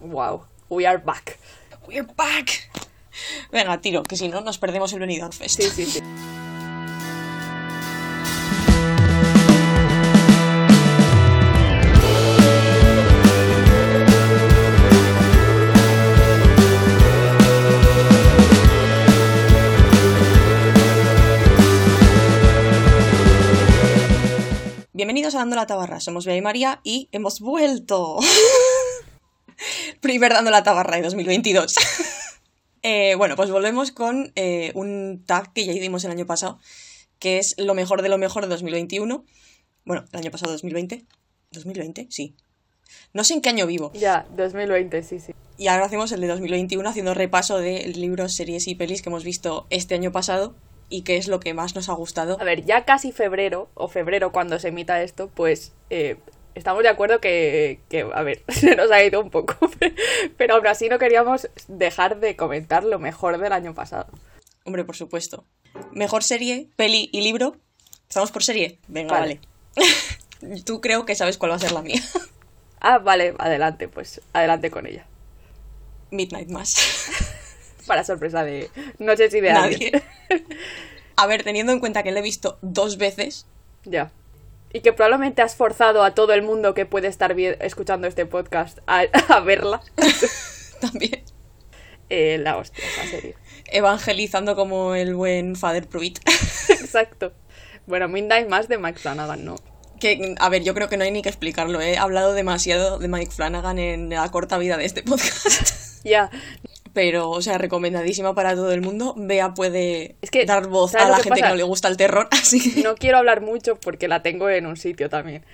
Wow, we are back. We're back. Venga, tiro, que si no nos perdemos el Benidorm Fest. Sí, sí, sí. Bienvenidos a Dando la Tabarra, somos Bea y María y hemos vuelto. Primer Dando la Tabarra de 2022. Eh, bueno, pues volvemos con eh, un tag que ya hicimos el año pasado, que es lo mejor de lo mejor de 2021. Bueno, el año pasado 2020. ¿2020? Sí. No sé en qué año vivo. Ya, 2020, sí, sí. Y ahora hacemos el de 2021 haciendo repaso de libros, series y pelis que hemos visto este año pasado y qué es lo que más nos ha gustado. A ver, ya casi febrero, o febrero cuando se emita esto, pues eh, estamos de acuerdo que, que, a ver, se nos ha ido un poco, pero aún así no queríamos dejar de comentar lo mejor del año pasado. Hombre, por supuesto. Mejor serie, peli y libro. ¿Estamos por serie? Venga, vale. Vale. Tú creo que sabes cuál va a ser la mía. Ah, vale, adelante, pues adelante con ella. Midnight Mass. Para sorpresa de no sé si de Nadie. alguien. A ver, teniendo en cuenta que la he visto dos veces, Ya. Y que probablemente has forzado a todo el mundo que puede estar escuchando este podcast a, a verla. también Eh, la hostia, esa serie. evangelizando como el buen Father Pruitt. Exacto. Bueno, Midnight más de Mike Flanagan, ¿no? Que, a ver, yo creo que no hay ni que explicarlo. He hablado demasiado de Mike Flanagan en la corta vida de este podcast. Ya. Pero, o sea, recomendadísima para todo el mundo. Bea puede Es que, dar voz ¿sabes a la que gente que no le gusta el terror. Así que... No quiero hablar mucho porque la tengo en un sitio también.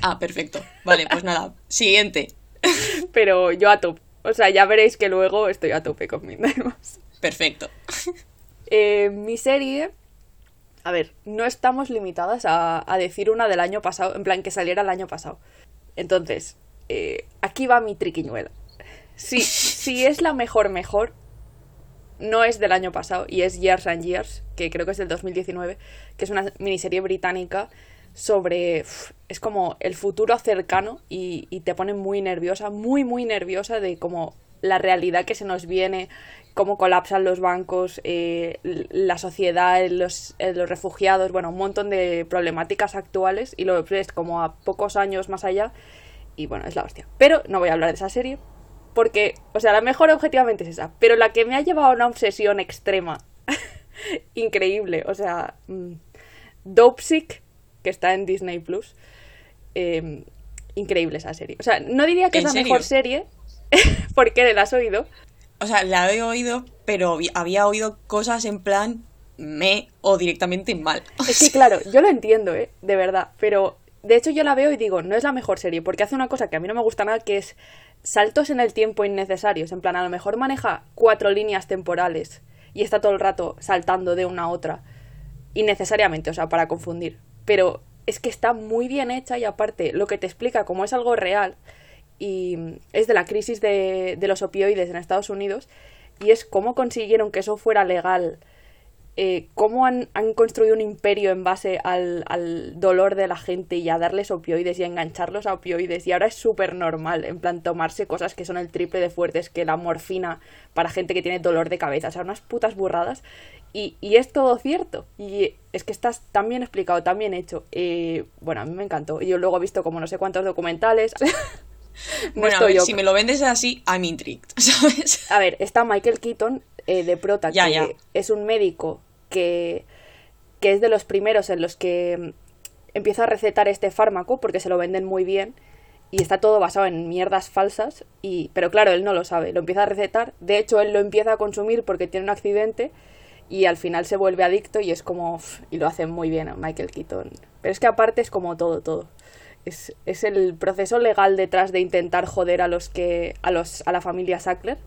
Ah, perfecto. Vale, pues nada. Siguiente. Pero yo a tope. O sea, ya veréis que luego estoy a tope con Midnight. Perfecto. Eh, mi serie. A ver, no estamos limitadas a, a decir una del año pasado, en plan que saliera el año pasado. Entonces, eh, aquí va mi triquiñuela. Si, si es la mejor, mejor, no es del año pasado y es Years and Years, que creo que es del 2019, que es una miniserie británica sobre... es como el futuro cercano y, te pone muy nerviosa, muy, muy nerviosa de como la realidad que se nos viene, cómo colapsan los bancos, eh, la sociedad, los, eh, los refugiados, bueno, un montón de problemáticas actuales y lo ves como a pocos años más allá y bueno, es la hostia. Pero no voy a hablar de esa serie porque, o sea, la mejor objetivamente es esa, pero la que me ha llevado a una obsesión extrema, increíble, o sea, mm, Dopesick, que está en Disney Plus, eh, increíble esa serie. O sea, no diría que es ¿En la serio? mejor serie, porque la has oído, O sea, la he oído, pero había oído cosas en plan me o directamente mal. O Es que sea, claro, yo lo entiendo, ¿eh? De verdad. Pero de hecho yo la veo y digo, no es la mejor serie, porque hace una cosa que a mí no me gusta nada, que es saltos en el tiempo innecesarios. En plan, a lo mejor maneja cuatro líneas temporales y está todo el rato saltando de una a otra. Innecesariamente, o sea, para confundir. Pero es que está muy bien hecha y aparte lo que te explica como es algo real y es de la crisis de, de los opioides en Estados Unidos y es cómo consiguieron que eso fuera legal eh, cómo han, han construido un imperio en base al, al dolor de la gente y a darles opioides y a engancharlos a opioides. Y ahora es súper normal, en plan, tomarse cosas que son el triple de fuertes que la morfina para gente que tiene dolor de cabeza. O sea, unas putas burradas. Y, y es todo cierto. Y es que estás tan bien explicado, tan bien hecho. Eh, bueno, a mí me encantó. Y yo luego he visto como no sé cuántos documentales. No bueno, a ver, yo- si me lo vendes así, I'm intrigued, ¿sabes? a ver, está Michael Keaton eh, de prota, Ya, que ya. es un médico que, es de los primeros en los que mm, empieza a recetar este fármaco porque se lo venden muy bien y está todo basado en mierdas falsas y pero claro, él no lo sabe, lo empieza a recetar, de hecho él lo empieza a consumir porque tiene un accidente y al final se vuelve adicto y es como y lo hacen muy bien Michael Keaton. Pero es que aparte es como todo todo. Es, es el proceso legal detrás de intentar joder a los que a los a la familia Sackler,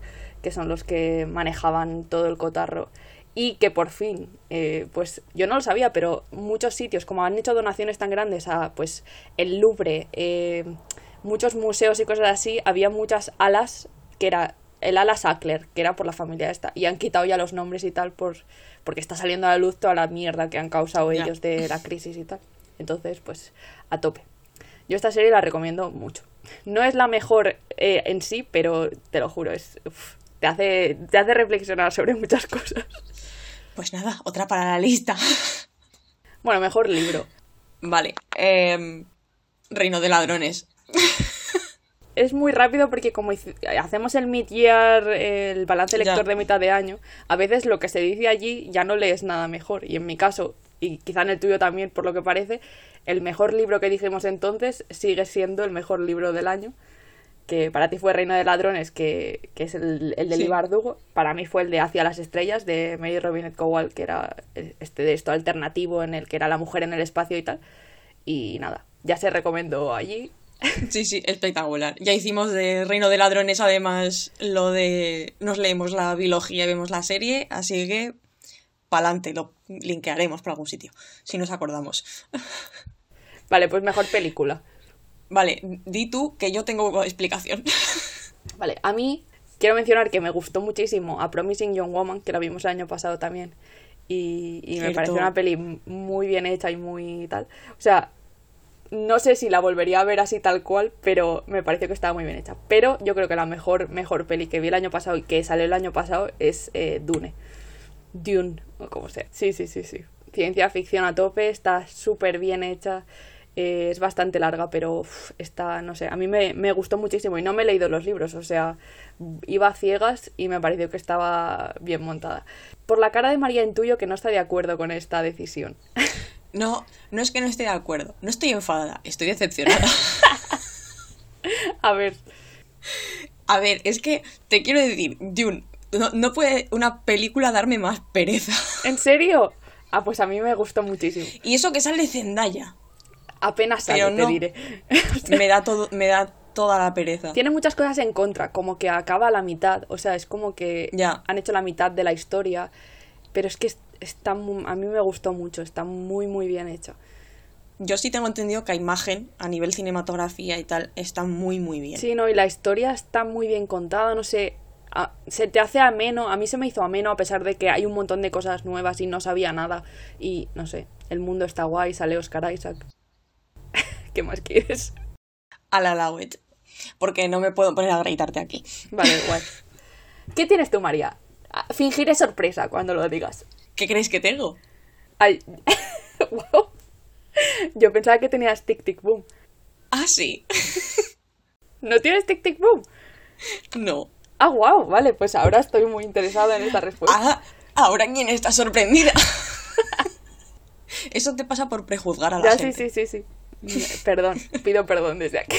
que son los que manejaban todo el cotarro y que por fin, eh, pues yo no lo sabía, pero muchos sitios, como han hecho donaciones tan grandes a pues el Louvre, eh, muchos museos y cosas así, había muchas alas que era el ala Sackler, que era por la familia esta, y han quitado ya los nombres y tal por porque está saliendo a la luz toda la mierda que han causado ellos de la crisis y tal. Entonces, pues a tope. Yo esta serie la recomiendo mucho. No es la mejor eh, en sí, pero te lo juro, es, uf, te, hace, te hace reflexionar sobre muchas cosas. Pues nada, otra para la lista. Bueno, mejor libro. Vale. em, Reino de ladrones. Es muy rápido porque como hacemos el mid-year, el balance Ya. lector de mitad de año, a veces lo que se dice allí ya no lees nada mejor. Y en mi caso, y quizá en el tuyo también, por lo que parece, el mejor libro que dijimos entonces sigue siendo el mejor libro del año. Que para ti fue Reino de Ladrones, que, que es el, el de Sí. Lee Bardugo. Para mí fue el de Hacia las Estrellas, de Mary Robinette Kowal, que era este de esto alternativo en el que era la mujer en el espacio y tal. Y nada, ya se recomendó allí. Sí, sí, espectacular. Ya hicimos de Reino de Ladrones, además, lo de nos leemos la biología y vemos la serie, así que pa'lante, lo linkearemos por algún sitio, si nos acordamos. Vale, pues mejor película. Vale, di tú que yo tengo explicación. Vale, a mí quiero mencionar que me gustó muchísimo A Promising Young Woman, que la vimos el año pasado también. Y, y me pareció una peli muy bien hecha y muy tal. O sea, no sé si la volvería a ver así tal cual, pero me pareció que estaba muy bien hecha. Pero yo creo que la mejor, mejor peli que vi el año pasado y que salió el año pasado es eh, Dune. Dune, o como sea. Sí, sí, sí, sí. Ciencia ficción a tope, está súper bien hecha. Eh, es bastante larga, pero uf, está, no sé, a mí me, me gustó muchísimo y no me he leído los libros, o sea, iba a ciegas y me pareció que estaba bien montada. Por la cara de María intuyo que no está de acuerdo con esta decisión. No, no es que no esté de acuerdo, no estoy enfadada, estoy decepcionada. A ver, A ver, es que te quiero decir, Dune, no, no puede una película darme más pereza. ¿en serio? Ah, pues a mí me gustó muchísimo. Y eso que sale Zendaya, Apenas sale, Pero te diré. me da todo, me da toda la pereza. Tiene muchas cosas en contra, como que acaba a la mitad, o sea, es como que Ya. han hecho la mitad de la historia, pero es que es- está a mí me gustó mucho, está muy muy bien hecho. Yo sí tengo entendido que a imagen, a nivel cinematografía y tal, está muy, muy bien. Sí, no, y la historia está muy bien contada, no sé, a- se te hace ameno, a mí se me hizo ameno a pesar de que hay un montón de cosas nuevas y no sabía nada, y no sé, el mundo está guay, sale Oscar Isaac. ¿Qué más quieres? A la Lawet. Porque no me puedo poner a gritarte aquí. Vale, guay. ¿Qué tienes tú, María? Ah, Fingiré sorpresa cuando lo digas. ¿Qué crees que tengo? Ay, wow. Yo pensaba que tenías Tic Tic Boom. Ah, sí. ¿No tienes Tic Tic Boom? No. Ah, wow, vale, pues ahora estoy muy interesada en esta respuesta. Ah, ahora quién está sorprendida. Eso te pasa por prejuzgar a la ya, sí, gente. sí, sí, sí. Perdón, pido perdón desde aquí.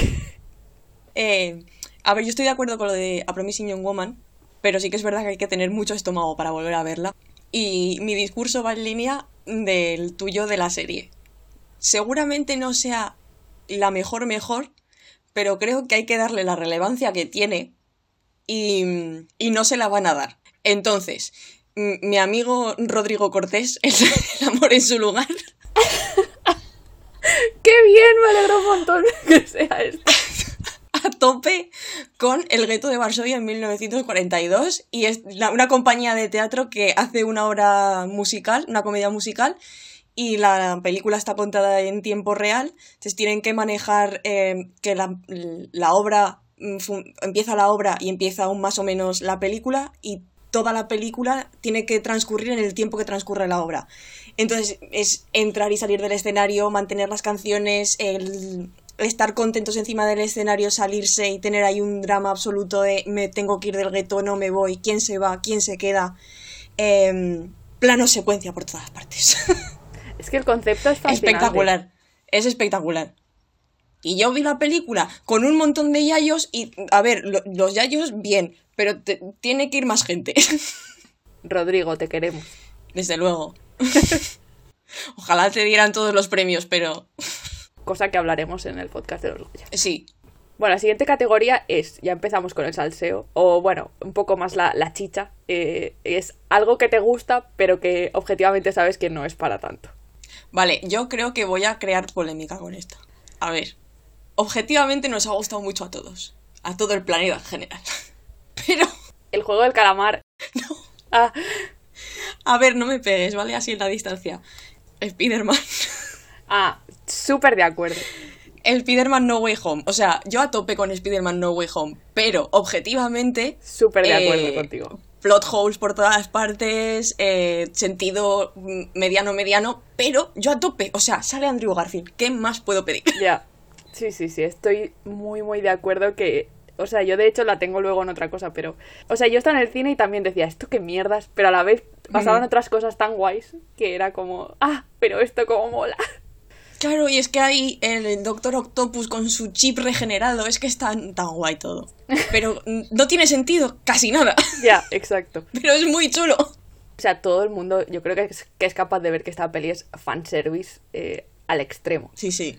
Eh, a ver, yo estoy de acuerdo con lo de A Promising Young Woman, pero sí que es verdad que hay que tener mucho estómago para volver a verla. Y mi discurso va en línea del tuyo de la serie. Seguramente no sea la mejor mejor, pero creo que hay que darle la relevancia que tiene y, y no se la van a dar. Entonces, mi amigo Rodrigo Cortés, el, el amor en su lugar, ¡Qué bien! Me alegro un montón que sea esto. a tope con El gueto de Varsovia en 1942 y es una compañía de teatro que hace una obra musical, una comedia musical y la película está contada en tiempo real, entonces tienen que manejar eh, que la, la obra mm, empieza la obra y empieza aún más o menos la película y toda la película tiene que transcurrir en el tiempo que transcurre la obra. Entonces es entrar y salir del escenario, mantener las canciones, el estar contentos encima del escenario, salirse y tener ahí un drama absoluto de me tengo que ir del gueto, no me voy, quién se va, quién se queda. Em, plano secuencia por todas partes. Es que el concepto es fascinante. espectacular. Es espectacular. Y yo vi la película con un montón de yayos y, a ver, lo- los yayos bien, pero te- tiene que ir más gente. Rodrigo, te queremos. Desde luego. Ojalá te dieran todos los premios, pero Cosa que hablaremos en el podcast de los Goya. sí. Bueno, la siguiente categoría es, ya empezamos con el salseo, o bueno, un poco más la, la chicha. eh, es algo que te gusta, pero que objetivamente sabes que no es para tanto. Vale, yo creo que voy a crear polémica con esto. A ver, objetivamente nos ha gustado mucho a todos. A todo el planeta en general. Pero, El juego del calamar. no. Ah, A ver, no me pegues, ¿vale? Así en la distancia. Spider-Man. ah súper de acuerdo. Spider-Man No Way Home. O sea, yo a tope con Spider-Man No Way Home, pero objetivamente. Súper de acuerdo eh, contigo. Plot holes por todas partes, eh, sentido mediano, mediano, pero yo a tope. O sea, sale Andrew Garfield. ¿Qué más puedo pedir? Ya. Sí, sí, sí. Estoy muy, muy de acuerdo que. O sea, yo de hecho la tengo luego en otra cosa, pero. O sea, yo estaba en el cine y también decía, esto qué mierdas, pero a la vez pasaban otras cosas tan guays que era como, ah, pero esto como mola. Claro, y es que hay el Doctor Octopus con su chip regenerado. Es que es tan, tan guay todo. Pero mm, no tiene sentido, casi nada. ya, exacto. Pero es muy chulo. O sea, todo el mundo, yo creo que es, que es capaz de ver que esta peli es fanservice eh, al extremo. Sí, sí.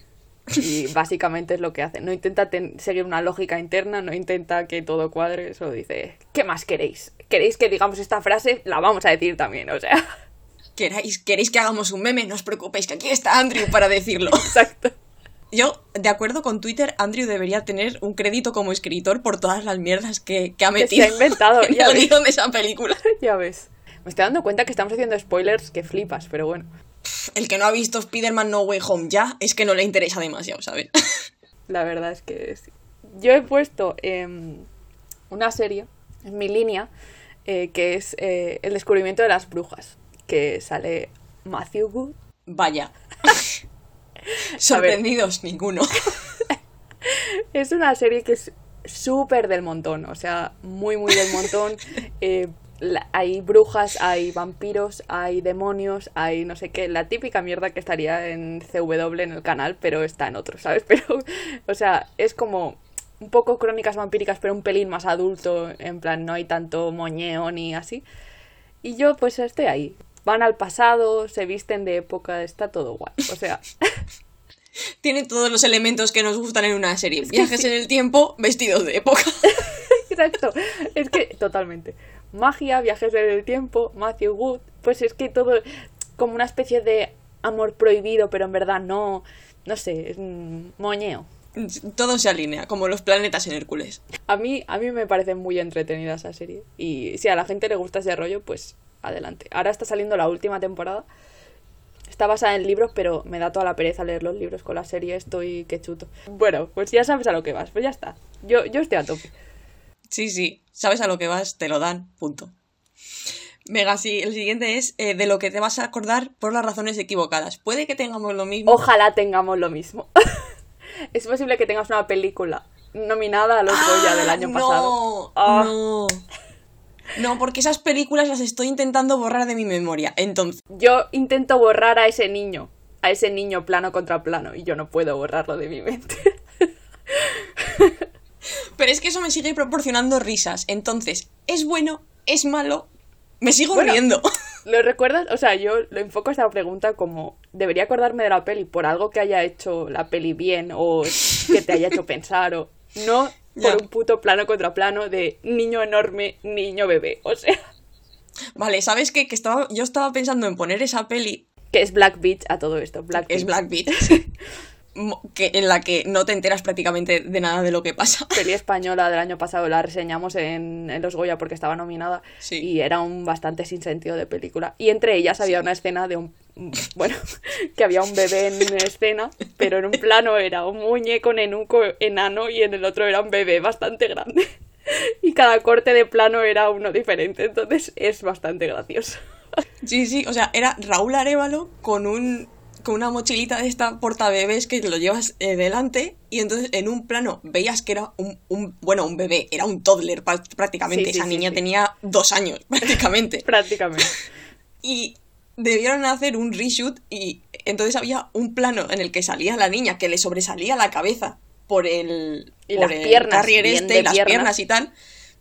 Y básicamente es lo que hace. No intenta ten- seguir una lógica interna, no intenta que todo cuadre, solo dice, ¿qué más queréis? ¿Queréis que digamos esta frase? La vamos a decir también, o sea. ¿Queréis, ¿Queréis que hagamos un meme? No os preocupéis, que aquí está Andrew para decirlo. Exacto. Yo, de acuerdo con Twitter, Andrew debería tener un crédito como escritor por todas las mierdas que, que ha Que metido se ha inventado, en ya el ves. de esa película. Ya ves. Me estoy dando cuenta que estamos haciendo spoilers que flipas, pero bueno. El que no ha visto Spider-Man No Way Home ya es que no le interesa demasiado, ¿sabes? La verdad es que sí. Yo he puesto em, una serie en mi línea eh, que es eh, El descubrimiento de las brujas, que sale Matthew Wood. Vaya. Sorprendidos ninguno. Es una serie que es súper del montón, o sea, muy, muy del montón. La- hay brujas, hay vampiros, hay demonios, hay no sé qué, la típica mierda que estaría en CW en el canal, pero está en otro, ¿sabes? Pero, o sea, es como un poco crónicas vampíricas, pero un pelín más adulto, en plan, no hay tanto moñeo ni así. Y yo, pues, estoy ahí. Van al pasado, se visten de época, está todo guay. O sea, Tiene todos los elementos que nos gustan en una serie. Viajes sí. en el tiempo, vestidos de época. Exacto. Es que, totalmente. Magia, viajes en el tiempo, Matthew Wood. Pues es que todo como una especie de amor prohibido, pero en verdad no. No sé, es un moñeo. Todo se alinea, como los planetas en Hércules. A mí, a mí me parece muy entretenida esa serie. Y si a la gente le gusta ese rollo, pues adelante. Ahora está saliendo la última temporada. Está basada en libros, pero me da toda la pereza leer los libros con la serie. Estoy que chuto. Bueno, pues ya sabes a lo que vas. Pues ya está. Yo, yo estoy a tope. Sí, sí, sabes a lo que vas, te lo dan, punto. Venga, sí, el siguiente es eh, de lo que te vas a acordar por las razones equivocadas. Puede que tengamos lo mismo. Ojalá tengamos lo mismo. es posible que tengas una película nominada a los Goya del año Ah, pasado. No, Ah. no. No, porque esas películas las estoy intentando borrar de mi memoria. Entonces, Yo intento borrar a ese niño, a ese niño plano contra plano, y yo no puedo borrarlo de mi mente. eso me sigue proporcionando risas. Entonces, ¿es bueno? ¿Es malo? Me sigo Bueno. riendo. ¿Lo recuerdas? O sea, yo lo enfoco esta pregunta como, ¿debería acordarme de la peli por algo que haya hecho la peli bien o que te haya hecho pensar o no Ya. por un puto plano contra plano de niño enorme, niño bebé? O sea, Vale, ¿sabes qué? Que estaba, yo estaba pensando en poner esa peli, que es Black Beach a todo esto. Black es Beach. Black mo- que, en la que no te enteras prácticamente de nada de lo que pasa. peli española del año pasado la reseñamos en, en los Goya porque estaba nominada Sí. y era un bastante sin sentido de película y entre ellas había una escena de un bueno que había un bebé en escena pero en un plano era un muñeco nenuco enano y en el otro era un bebé bastante grande y cada corte de plano era uno diferente entonces es bastante gracioso Sí, sí, o sea, era Raúl Arevalo con un con una mochilita de esta portabebés que lo llevas eh, delante y entonces en un plano veías que era un, un- bueno, un bebé, era un toddler prácticamente, Sí, sí, esa sí, niña tenía dos años prácticamente. Prácticamente. Y debieron hacer un reshoot y entonces había un plano en el que salía la niña que le sobresalía la cabeza por el Y por las el piernas, carrier este y las piernas. piernas y tal.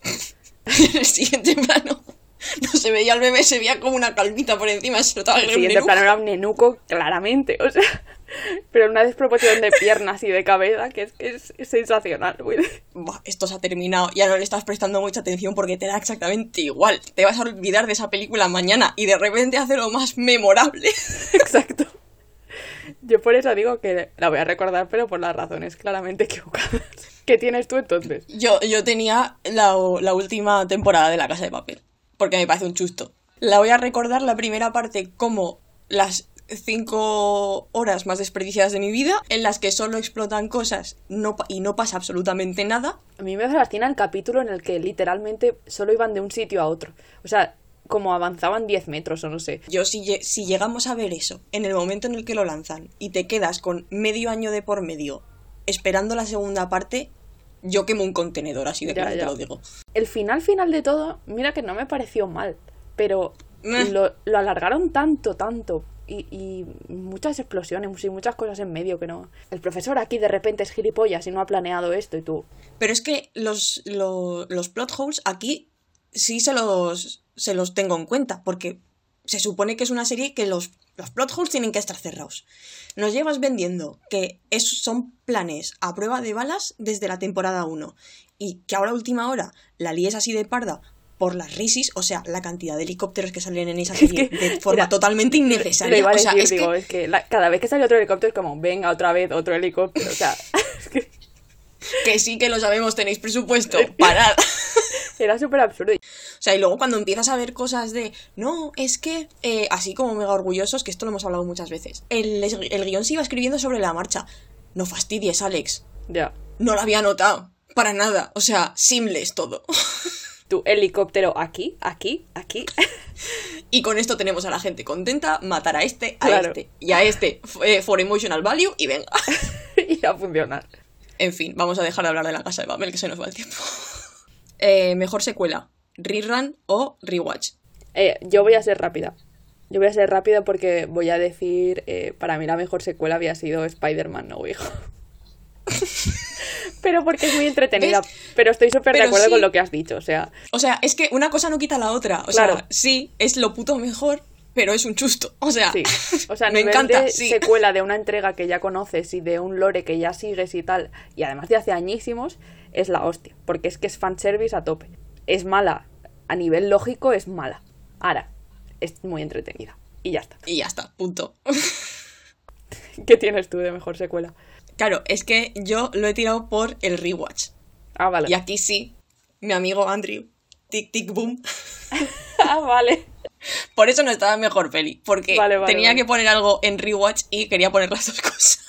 En el siguiente plano no se veía al bebé, se veía como una calvita por encima, se notaba el siguiente plano era un nenuco claramente o sea pero una desproporción de piernas y de cabeza que es, es- es sensacional Buah, esto se ha terminado, ya no le estás prestando mucha atención porque te da exactamente igual. Te vas a olvidar de esa película mañana y de repente hace lo más memorable. Exacto. Yo por eso digo que la voy a recordar, pero por las razones claramente equivocadas. ¿Qué tienes tú entonces? Yo, yo tenía la, la última temporada de La Casa de Papel, porque me parece un chusto. La voy a recordar la primera parte como las cinco horas más desperdiciadas de mi vida, en las que solo explotan cosas no, y no pasa absolutamente nada. A mí me fascina el capítulo en el que literalmente solo iban de un sitio a otro. O sea, como avanzaban 10 metros o no sé. Yo si, si llegamos a ver eso en el momento en el que lo lanzan y te quedas con medio año de por medio esperando la segunda parte, yo quemo un contenedor, así de Ya, claro te lo digo. El final final de todo, mira que no me pareció mal, pero Meh. lo, lo alargaron tanto, tanto. Y, y muchas explosiones y muchas cosas en medio que no. El profesor aquí de repente es gilipollas y no ha planeado esto y tú. Pero es que los, lo- los plot holes aquí sí se los, se los tengo en cuenta, porque se supone que es una serie que los, los plot holes tienen que estar cerrados. Nos llevas vendiendo que es, son planes a prueba de balas desde la temporada 1 y que ahora última hora la líes así de parda por las risis, o sea, la cantidad de helicópteros que salen en esa serie que, de forma mira, totalmente innecesaria. iba a O sea, decir, es que- digo, es que la- cada vez que sale otro helicóptero es como, venga otra vez otro helicóptero. O sea, es que que sí que lo sabemos, tenéis presupuesto, parad. era súper absurdo. O sea, y luego cuando empiezas a ver cosas de, no, es que, eh, así como mega orgullosos, que esto lo hemos hablado muchas veces, el, el guion se iba escribiendo sobre la marcha. No fastidies, Alex. Ya. No lo había notado. Para nada. O sea, seamless todo. Tu helicóptero aquí, aquí, aquí. y con esto tenemos a la gente contenta, matar a este, a Claro. este y a este eh, for emotional value y venga. y a funcionar. en fin, vamos a dejar de hablar de la casa de Babel, que se nos va el tiempo. Eh, mejor secuela, rerun o rewatch. Eh, yo voy a ser rápida. Yo voy a ser rápida porque voy a decir, eh, para mí la mejor secuela había sido Spider-Man No Way. Pero porque es muy entretenida. ¿Ves? Pero estoy súper de acuerdo sí. con lo que has dicho. O sea, O sea, es que una cosa no quita la otra. O Claro. sea, sí, es lo puto mejor, pero es un chusto. O sea, sí. O sea, me encanta. de sí. secuela de una entrega que ya conoces y de un lore que ya sigues y tal, y además de hace añísimos, es la hostia. Porque es que es fanservice a tope. Es mala. A nivel lógico es mala. Ahora, es muy entretenida. Y ya está. Y ya está, punto. ¿Qué tienes tú de mejor secuela? Claro, es que yo lo he tirado por el rewatch. Ah, vale. Y aquí sí, mi amigo Andrew, tic tic boom. ah, vale. Por eso no estaba mejor peli, porque Vale, vale, tenía vale. que poner algo en rewatch y quería poner las dos cosas.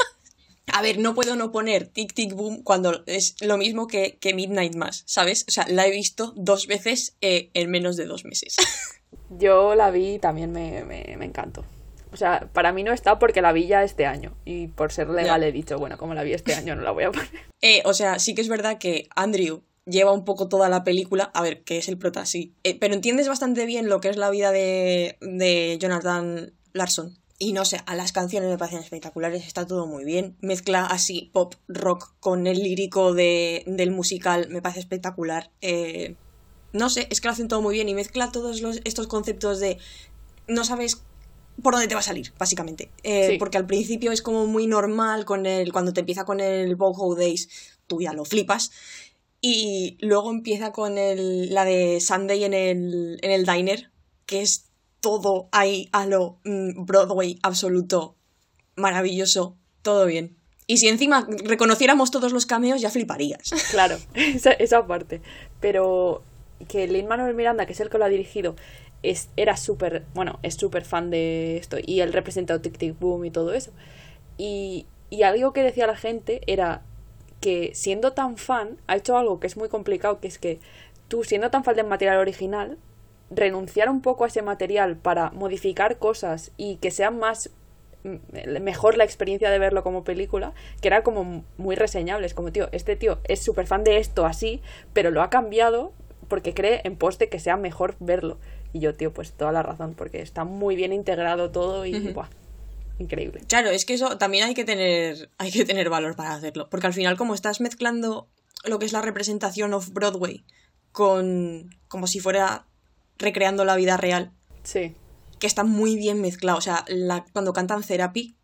A ver, no puedo no poner Tic Tic Boom cuando es lo mismo que, que Midnight Mass, ¿sabes? O sea, la he visto dos veces eh, en menos de dos meses. Yo la vi y también me, me, me encantó. O sea, para mí no está porque la vi ya este año. Y por ser legal he dicho, bueno, como la vi este año no la voy a poner. Eh, o sea, sí que es verdad que Andrew lleva un poco toda la película, a ver, que es el prota, sí, Eh, pero entiendes bastante bien lo que es la vida de, de Jonathan Larson. Y no sé, a las canciones me parecen espectaculares, está todo muy bien. Mezcla así pop rock con el lírico de, del musical, me parece espectacular. Eh, no sé, es que lo hacen todo muy bien y mezcla todos los, estos conceptos de no sabes por dónde te va a salir, básicamente. Eh, Sí. Porque al principio es como muy normal con el, cuando te empieza con el Boho Days, tú ya lo flipas. Y luego empieza con el, la de Sunday en el, en el diner, que es todo ahí a lo mm, Broadway absoluto, maravilloso, todo bien. Y si encima reconociéramos todos los cameos, ya fliparías. Claro, esa, esa parte. Pero que Lin Manuel Miranda, que es el que lo ha dirigido, es, era súper, bueno, es súper fan de esto. Y él representó Tic Tic Boom y todo eso. Y, y algo que decía la gente era que siendo tan fan, ha hecho algo que es muy complicado, que es que tú, siendo tan fan del material original, renunciar un poco a ese material para modificar cosas y que sean más mm, mejor la experiencia de verlo como película, que era como muy reseñable. Es como, tío, este tío es súper fan de esto así, pero lo ha cambiado porque cree en pos de que sea mejor verlo. Y yo, tío, pues toda la razón, porque está muy bien integrado todo y, buah, increíble. Claro, es que eso también hay que tener, hay que tener valor para hacerlo. Porque al final, como estás mezclando lo que es la representación of Broadway con. como si fuera recreando la vida real, Sí, que está muy bien mezclado. O sea, la- cuando cantan Therapy,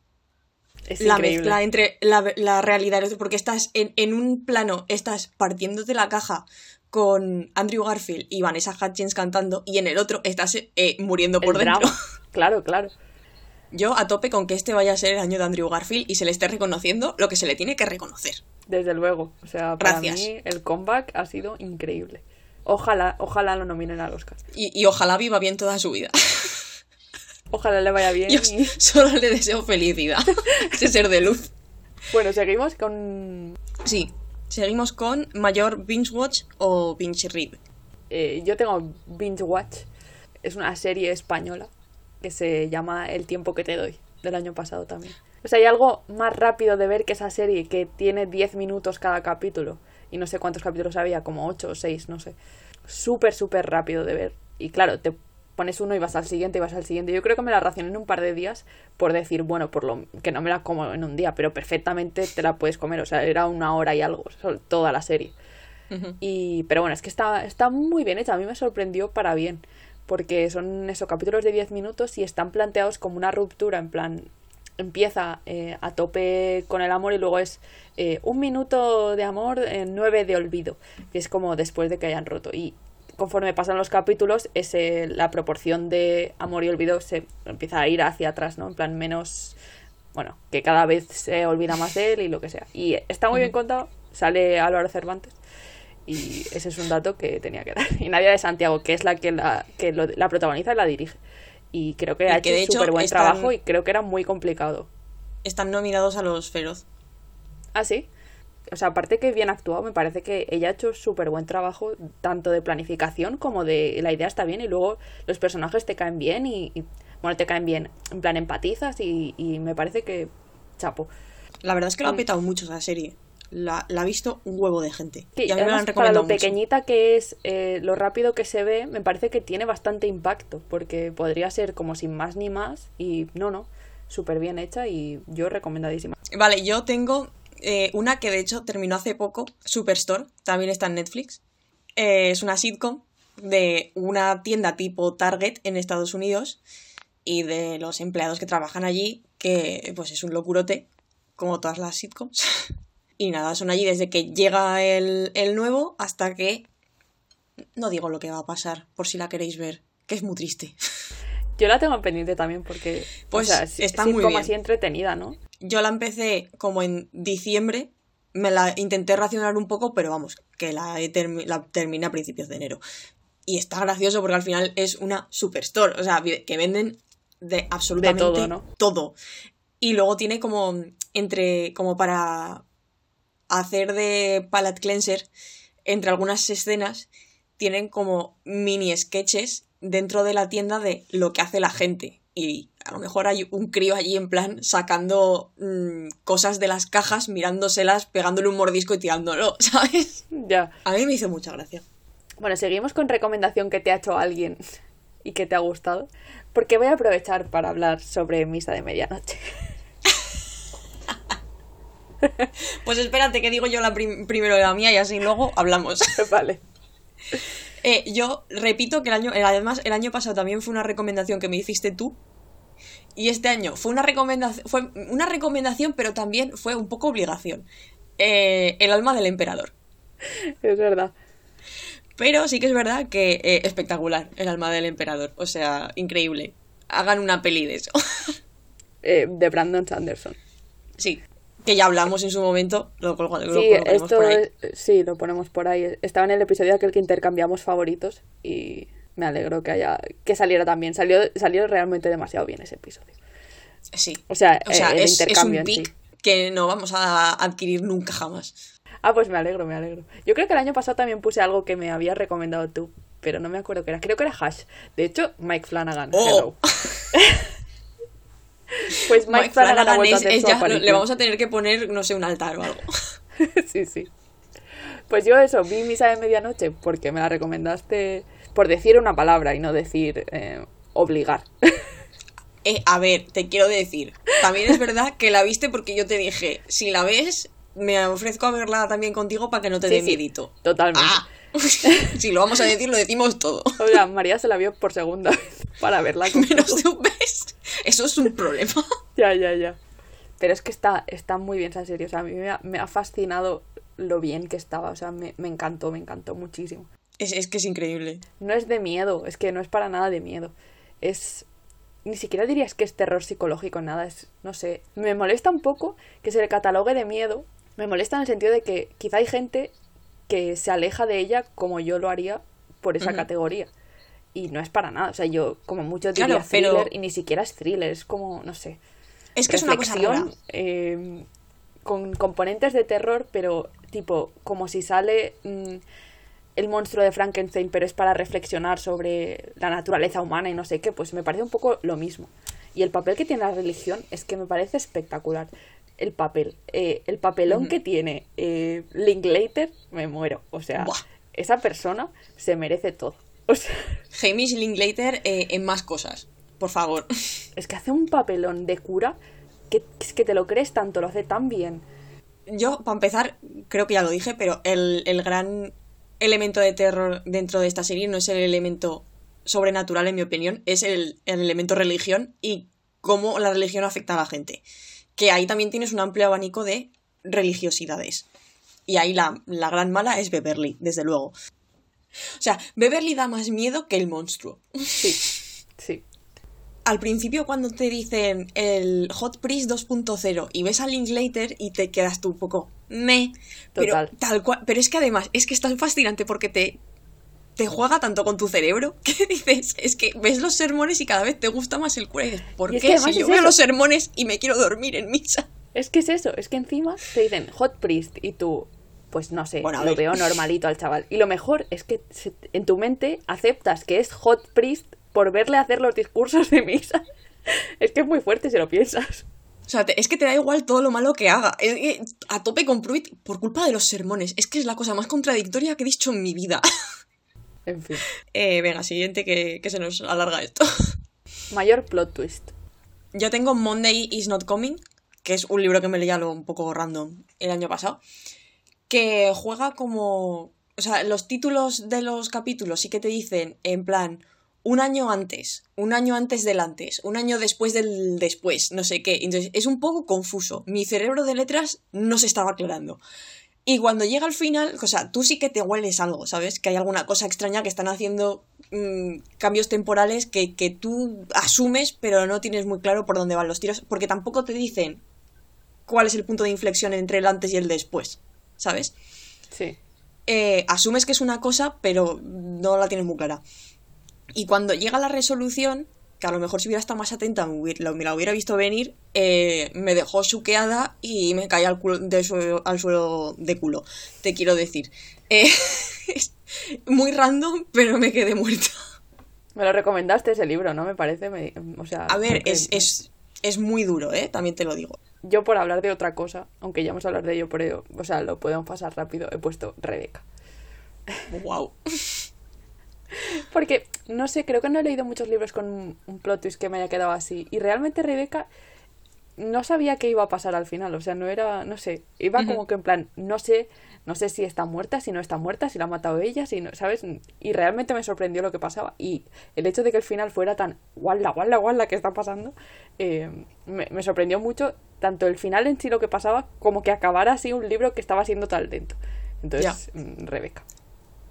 es la increíble. mezcla entre la, la realidad, porque estás en, en un plano, estás partiéndote la caja con Andrew Garfield y Vanessa Hudgens cantando, y en el otro estás eh, muriendo por El dentro. drama. Claro, claro. Yo a tope con que este vaya a ser el año de Andrew Garfield y se le esté reconociendo lo que se le tiene que reconocer. Desde luego. O sea, para Gracias. mí el comeback ha sido increíble. Ojalá, ojalá lo nominen al Oscar. Y, y ojalá viva bien toda su vida. Ojalá le vaya bien. Yo y- solo le deseo felicidad. Ese ser de luz. Bueno, seguimos con... Sí, seguimos con mayor binge watch o binge read. eh, yo tengo Binge Watch. Es una serie española que se llama El tiempo que te doy, del año pasado también. O sea, hay algo más rápido de ver que esa serie que tiene 10 minutos cada capítulo. Y no sé cuántos capítulos había, como 8 o 6, no sé. Súper, súper rápido de ver. Y claro, te pones uno y vas al siguiente y vas al siguiente. Yo creo que me la racioné en un par de días por decir, bueno, por lo que no me la como en un día, pero perfectamente te la puedes comer. O sea, era una hora y algo, toda la serie. Y, pero bueno, es que está, está muy bien hecha. A mí me sorprendió para bien. Porque son esos capítulos de 10 minutos y están planteados como una ruptura. En plan, empieza eh, a tope con el amor y luego es eh, un minuto de amor, nueve de olvido. Que es como después de que hayan roto. Y conforme pasan los capítulos, ese, la proporción de amor y olvido se empieza a ir hacia atrás, ¿no? En plan, menos. Bueno, que cada vez se olvida más de él y lo que sea. Y está muy bien contado. Sale Álvaro Cervantes. Y ese es un dato que tenía que dar. Y Nadia de Santiago, que es la que la, que lo- la protagoniza y la dirige. Y creo que Y ha que hecho hecho súper buen están- trabajo y creo que era muy complicado. Están nominados a los Feroz. Ah, sí. O sea, aparte que bien actuado, me parece que ella ha hecho súper buen trabajo, tanto de planificación como de la idea está bien y luego los personajes te caen bien y, y, bueno, te caen bien, en plan empatizas y, y me parece que chapo. La verdad es que lo ha petado mucho esa serie. La, la ha visto un huevo de gente. Sí, y a mí me la han para lo mucho. pequeñita que es, eh, lo rápido que se ve, me parece que tiene bastante impacto, porque podría ser como sin más ni más, y no, no, súper bien hecha y yo recomendadísima. Vale, yo tengo eh, una que de hecho terminó hace poco, Superstore, también está en Netflix. Eh, es una sitcom de una tienda tipo Target en Estados Unidos y de los empleados que trabajan allí, que pues es un locurote, como todas las sitcoms. y nada, son allí desde que llega el, el nuevo hasta que... No digo lo que va a pasar, por si la queréis ver, que es muy triste. Yo la tengo pendiente también porque, Pues o sea, es- está es muy como bien. así entretenida, ¿no? Yo la empecé como en diciembre, me la intenté racionar un poco, pero vamos, que la, he termi- la terminé a principios de enero. Y está gracioso porque al final es una superstore, o sea, que venden de absolutamente De todo, ¿no? todo. Y luego tiene como entre como para hacer de palette cleanser entre algunas escenas tienen como mini sketches dentro de la tienda de lo que hace la gente. Y a lo mejor hay un crío allí en plan sacando mm, cosas de las cajas, mirándoselas, pegándole un mordisco y tirándolo, ¿sabes? Ya. A mí me hizo mucha gracia. Bueno, seguimos con recomendación que te ha hecho alguien y que te ha gustado, porque voy a aprovechar para hablar sobre Misa de Medianoche. Pues espérate que digo yo la prim- primero la mía y así luego hablamos. vale. Eh, yo repito que el año, además el año pasado también fue una recomendación que me hiciste tú. Y este año fue una recomendación, fue una recomendación, pero también fue un poco obligación. Eh, el alma del emperador. Es verdad. Pero sí que es verdad que eh, espectacular el alma del emperador. O sea, increíble. Hagan una peli de eso. De Brandon Sanderson. sí. Que ya hablamos en su momento. Lo, lo Sí, esto por ahí. sí, lo ponemos por ahí. Estaba en el episodio aquel que intercambiamos favoritos y me alegro que haya que saliera también. Salió, salió realmente demasiado bien ese episodio. Sí. O sea, O sea, el es, es intercambio un sí. pick que no vamos a adquirir nunca jamás. Ah, pues me alegro, me alegro. Yo creo que el año pasado también puse algo que me habías recomendado tú, pero no me acuerdo qué era. Creo que era Hash. De hecho, Mike Flanagan. Oh. hello. pues Mike, Mike Flanagan, Flanagan es, es ya- le vamos a tener que poner, no sé, un altar o algo. sí, sí. Pues yo eso, vi Misa de Medianoche porque me la recomendaste por decir una palabra y no decir eh, obligar. Eh, a ver, te quiero decir, también es verdad que la viste porque yo te dije, si la ves, me ofrezco a verla también contigo para que no te Sí, dé sí, miedito. Totalmente. Ah, si lo vamos a decir, lo decimos todo. O sea, María se la vio por segunda vez para verla. Menos de un mes. Eso es un problema. Ya, ya, ya. Pero es que está, está muy bien esa serie. O sea, a mí me ha, me ha fascinado lo bien que estaba. O sea, me, me encantó, me encantó muchísimo. Es, es que es increíble. No es de miedo, es que no es para nada de miedo. Es. Ni siquiera dirías que es terror psicológico, nada. Es. No sé. Me molesta un poco que se le catalogue de miedo. Me molesta en el sentido de que quizá hay gente que se aleja de ella como yo lo haría por esa categoría. y no es para nada. O sea, yo como mucho diría Claro, thriller pero- y ni siquiera es thriller, es como, no sé. Es que es una cosa rara. eh, con componentes de terror, pero tipo, como si sale mm, el monstruo de Frankenstein, pero es para reflexionar sobre la naturaleza humana y no sé qué, pues me parece un poco lo mismo. Y el papel que tiene la religión es que me parece espectacular. El papel, eh, el papelón que tiene eh, Linklater, me muero. O sea, Buah. esa persona se merece todo. O sea, Hamish Linklater eh, en más cosas. Por favor. es que hace un papelón de cura que, es que te lo crees tanto, lo hace tan bien. Yo, para empezar, creo que ya lo dije, pero el, el gran elemento de terror dentro de esta serie no es el elemento sobrenatural, en mi opinión, es el, el elemento religión y cómo la religión afecta a la gente. Que ahí también tienes un amplio abanico de religiosidades. Y ahí la, la gran mala es Beverly, desde luego. O sea, Beverly da más miedo que el monstruo. Sí, sí. al principio cuando te dicen el Hot Priest 2.0 y ves a Linklater y te quedas tú un poco me, pero Total. tal cual, pero es que además es que es tan fascinante porque te te juega tanto con tu cerebro que dices, es que ves los sermones y cada vez te gusta más el cura y dices, ¿por Y es qué que si yo veo eso. los sermones y me quiero dormir en misa? Es que es eso, es que encima te dicen Hot Priest y tú, pues no sé, Bueno, lo ver. veo normalito al chaval. Y lo mejor es que en tu mente aceptas que es Hot Priest por verle hacer los discursos de misa. Es que es muy fuerte si lo piensas. O sea, te- es que te da igual todo lo malo que haga. Es que a tope con Pruitt por culpa de los sermones. Es que es la cosa más contradictoria que he dicho en mi vida. En fin. Eh, venga, siguiente que, que se nos alarga esto. Mayor plot twist. Yo tengo Monday is Not Coming, que es un libro que me leía lo un poco random el año pasado, que juega como... O sea, los títulos de los capítulos sí que te dicen en plan un año antes, un año antes del antes, un año después del después, no sé qué. Entonces es un poco confuso. Mi cerebro de letras no se estaba aclarando. Y cuando llega al final, o sea, tú sí que te hueles algo, ¿sabes? Que hay alguna cosa extraña que están haciendo mm, cambios temporales que, que tú asumes, pero no tienes muy claro por dónde van los tiros, porque tampoco te dicen cuál es el punto de inflexión entre el antes y el después, ¿sabes? Sí. Eh, asumes que es una cosa, pero no la tienes muy clara. Y cuando llega la resolución, que a lo mejor si hubiera estado más atenta, me la- me la hubiera visto venir, eh, me dejó chuqueada y me caí al, culo- de suelo- al suelo de culo. Te quiero decir. Eh, es muy random, pero me quedé muerta. Me lo recomendaste ese libro, ¿no? Me parece. me- o sea, A ver, es, es, es muy duro, ¿eh? También te lo digo. Yo por hablar de otra cosa, aunque ya vamos a hablar de ello, pero, o sea, lo podemos pasar rápido, he puesto Rebeca. Wow. Porque, no sé, creo que no he leído muchos libros con un plot twist que me haya quedado así. Y realmente Rebeca no sabía qué iba a pasar al final. O sea, no era, no sé, iba como que en plan, no sé, no sé si está muerta, si no está muerta, si la ha matado ella, si no, ¿sabes? Y realmente me sorprendió lo que pasaba. Y el hecho de que el final fuera tan guala, guala, guala que está pasando, eh, me, me sorprendió mucho, tanto el final en sí lo que pasaba, como que acabara así un libro que estaba siendo tan lento. Entonces, mm, Rebeca.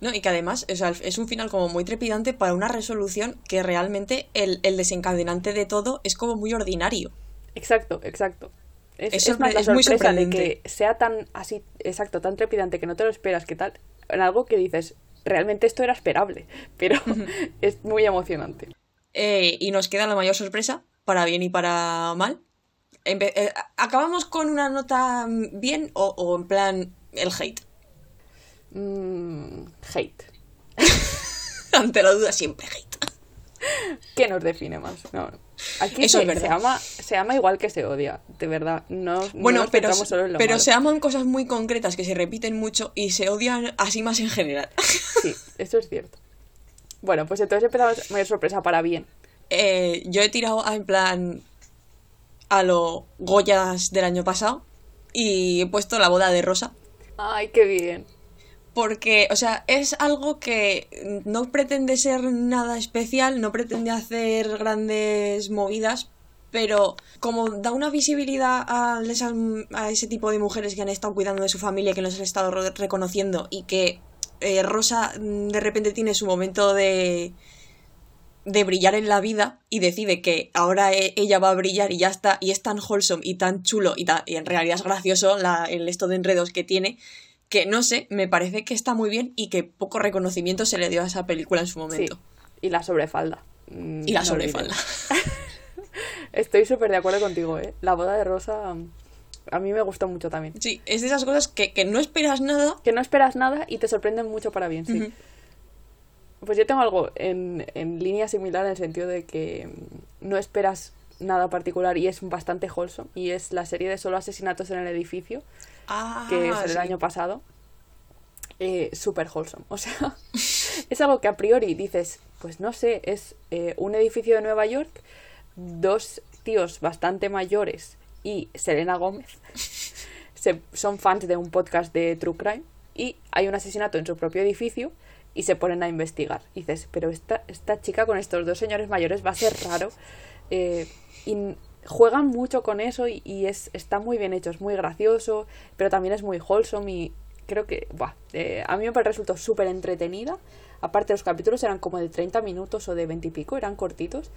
No, y que además o sea, es un final como muy trepidante para una resolución que realmente el, el desencadenante de todo es como muy ordinario. Exacto, exacto. Es, Es es más la es muy sorpresa de sorprendente. que sea tan así, exacto, tan trepidante que no te lo esperas, que tal, en algo que dices, realmente esto era esperable, pero es muy emocionante. Eh, y nos queda la mayor sorpresa, para bien y para mal. Empe- eh, ¿Acabamos con una nota bien o, o en plan el hate? Mm, hate. Ante la duda siempre hate. ¿Qué nos define más? No, no. Aquí Eso se, es verdad. se ama, se ama igual que se odia, de verdad. No, no Bueno, nos pero, solo en lo pero malo. se aman cosas muy concretas que se repiten mucho y se odian así más en general. Sí, eso es cierto. Bueno, pues entonces empezamos mayor sorpresa para bien. Eh, yo he tirado a, en plan a lo Goyas del año pasado y he puesto la boda de Rosa. Ay, qué bien. Porque, o sea, es algo que no pretende ser nada especial, no pretende hacer grandes movidas, pero como da una visibilidad a, esas- a ese tipo de mujeres que han estado cuidando de su familia, que nos han estado reconociendo y que eh, Rosa mm, de repente tiene su momento de de brillar en la vida y decide que ahora e- ella va a brillar y ya está, y es tan wholesome y tan chulo y, ta- y en realidad es gracioso el esto de enredos que tiene, que no sé, me parece que está muy bien y que poco reconocimiento se le dio a esa película en su momento. Y la sobrefalda. Mm, Y la no sobrefalda. Estoy súper de acuerdo contigo, ¿eh? La boda de Rosa a mí me gustó mucho también. Sí, es de esas cosas que, que no esperas nada. Que no esperas nada y te sorprenden mucho para bien, sí. Pues yo tengo algo en, en línea similar en el sentido de que no esperas nada particular y es bastante wholesome. Y es la serie de solo asesinatos en el edificio, Ah, que es el sí. año pasado. Eh, super wholesome. O sea, es algo que a priori dices, pues no sé, es eh, un edificio de Nueva York, dos tíos bastante mayores y Selena Gómez se- son fans de un podcast de True Crime y hay un asesinato en su propio edificio y se ponen a investigar. Y dices, pero esta, esta chica con estos dos señores mayores va a ser raro. Eh, y juegan mucho con eso y, y es, está muy bien hecho, es muy gracioso, pero también es muy wholesome y creo que, buah, eh, a mí me resultó súper entretenida. Aparte los capítulos eran como de 30 minutos o de 20 y pico, eran cortitos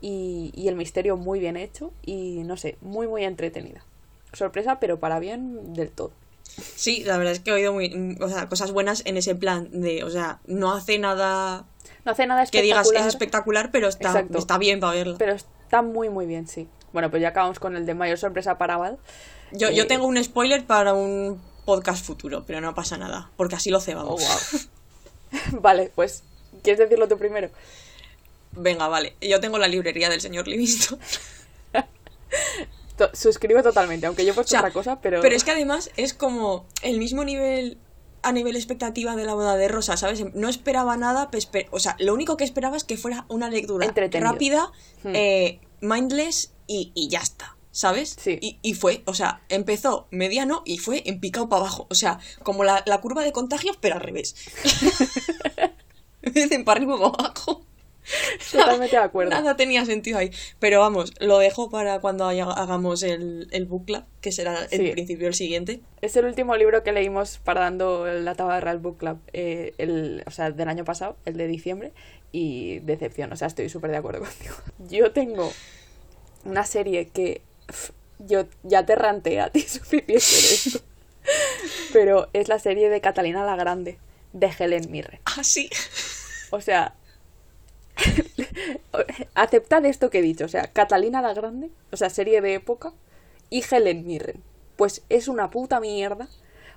y, y el misterio muy bien hecho y no sé, muy muy entretenida. Sorpresa, pero para bien del todo. Sí, la verdad es que he oído muy, o sea, cosas buenas en ese plan de, o sea, no hace nada No hace nada que digas espectacular, es espectacular, pero está, Exacto. está bien para verla. pero está muy muy bien, sí. Bueno, pues ya acabamos con el de mayor sorpresa para Val. Yo, yo eh, tengo un spoiler para un podcast futuro, pero no pasa nada, porque así lo Oh, cebamos. wow. vale, pues, ¿quieres decirlo tú primero? Venga, vale. Yo tengo la librería del señor Livingston. To- suscribo totalmente, aunque yo he O sea, otra cosa, pero... Pero es que además es como el mismo nivel a nivel expectativa de la boda de Rosa, ¿sabes? No esperaba nada, pues, o sea, lo único que esperaba es que fuera una lectura rápida, Hmm. eh, mindless y, y ya está, ¿sabes? Sí. Y, y fue, o sea, empezó mediano y fue en picado para abajo, o sea, como la, la curva de contagios, pero al revés. en vez de para arriba abajo. Totalmente de acuerdo. Nada tenía sentido ahí. Pero vamos, lo dejo para cuando haya- hagamos el, el book club, que será Sí. en principio el siguiente. Es el último libro que leímos para dando la tabarra al book club, eh, el, o sea, del año pasado, el de diciembre, y decepción, o sea, estoy súper de acuerdo contigo. Yo tengo una serie que yo ya te ranté a ti suficiente de esto, pero es la serie de Catalina la Grande, de Helen Mirren. Ah, sí. O sea, aceptad esto que he dicho. O sea, Catalina la Grande, o sea, serie de época, y Helen Mirren. Pues es una puta mierda.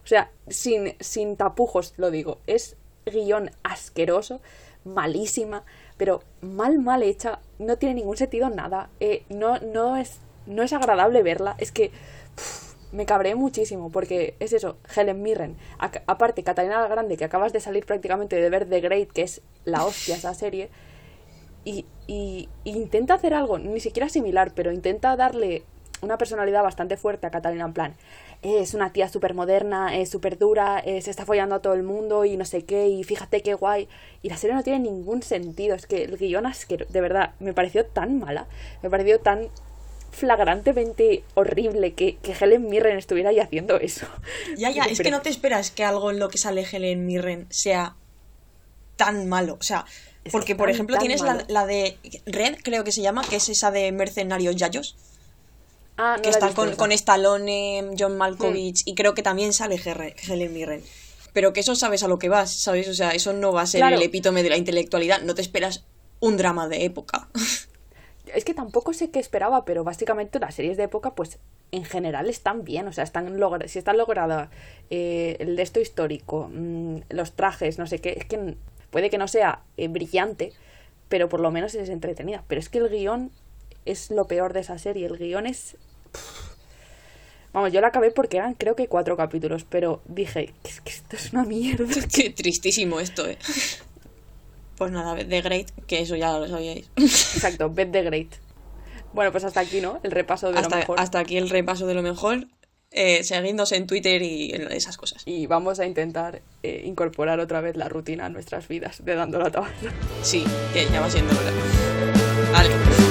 O sea, sin, sin tapujos lo digo. Es guion asqueroso, malísima, pero mal, mal hecha. No tiene ningún sentido nada. Eh, no, no, es, no es agradable verla. Es que me cabré muchísimo porque es eso, Helen Mirren. Aparte, Catalina la Grande, que acabas de salir prácticamente de ver The Great, que es la hostia esa serie. Y, y- y intenta hacer algo, ni siquiera similar, pero intenta darle una personalidad bastante fuerte a Catalina en plan. "Eh, Es una tía súper moderna, es súper dura, eh, se está follando a todo el mundo y no sé qué, y fíjate qué guay. Y la serie no tiene ningún sentido, es que el guion asqueroso, de verdad, me pareció tan mala, me pareció tan flagrantemente horrible que, que Helen Mirren estuviera ahí haciendo eso. Ya, ya, es que no te esperas que algo en lo que sale Helen Mirren sea tan malo. O sea, Es porque que por ejemplo tienes la, la de Red, creo que se llama, que es esa de Mercenarios Yayos, Ah, no que visto con, con Stallone, John Malkovich, y creo que también sale Helen Mirren. Pero que eso sabes a lo que vas, ¿sabes? O sea, eso no va a ser Claro. el epítome de la intelectualidad. No te esperas un drama de época. Es que tampoco sé qué esperaba, pero básicamente las series de época, pues en general están bien, o sea, están logra si están logradas eh, el de esto histórico, mm, los trajes, no sé qué, es que puede que no sea eh, brillante, pero por lo menos es entretenida. Pero es que el guion es lo peor de esa serie, el guion es... Vamos, yo la acabé porque eran creo que cuatro capítulos, pero dije, "Que es que esto es una mierda. Qué tristísimo esto, ¿eh? Pues nada, The Great, que eso ya lo sabíais. Exacto, Bed the Great. Bueno, pues hasta aquí, ¿no? El repaso de lo hasta, mejor. hasta aquí el repaso de lo mejor. Eh, seguidnos en Twitter y en esas cosas. y vamos a intentar eh, incorporar otra vez la rutina a nuestras vidas de dando la tabarra. Sí, que ya va siendo hora. Vale.